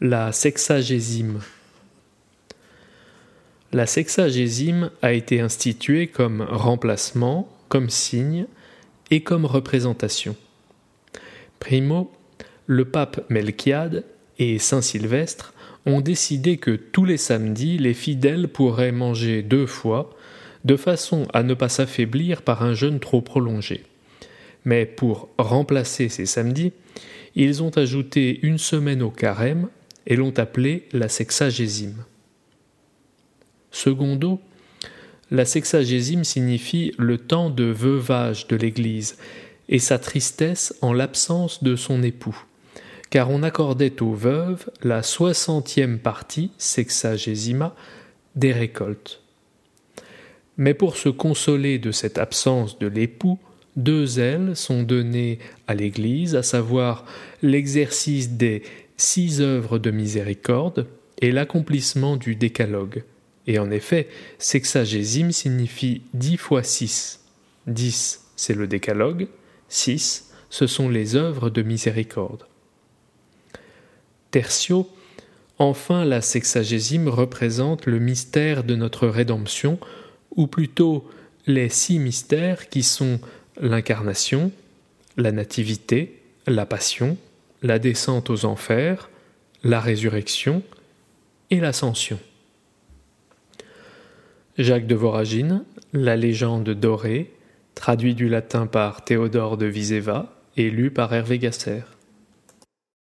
La sexagésime. La sexagésime a été instituée comme remplacement, comme signe et comme représentation. Primo, le pape Melchiade et Saint Sylvestre ont décidé que tous les samedis, les fidèles pourraient manger deux fois, de façon à ne pas s'affaiblir par un jeûne trop prolongé. Mais pour remplacer ces samedis, ils ont ajouté une semaine au carême et l'ont appelé la sexagésime. Secondo, la sexagésime signifie le temps de veuvage de l'Église et sa tristesse en l'absence de son époux, car on accordait aux veuves la soixantième partie, sexagésima, des récoltes. Mais pour se consoler de cette absence de l'époux, deux ailes sont données à l'Église, à savoir l'exercice des six œuvres de miséricorde et l'accomplissement du décalogue. Et en effet, sexagésime signifie dix fois six. Dix, c'est le décalogue, six, ce sont les œuvres de miséricorde. Tertio, enfin la sexagésime représente le mystère de notre rédemption, ou plutôt les six mystères qui sont l'incarnation, la nativité, la passion, la descente aux enfers, la résurrection et l'ascension. Jacques de Voragine, La légende dorée, traduit du latin par Théodore de Viseva et lu par Hervé Gasser.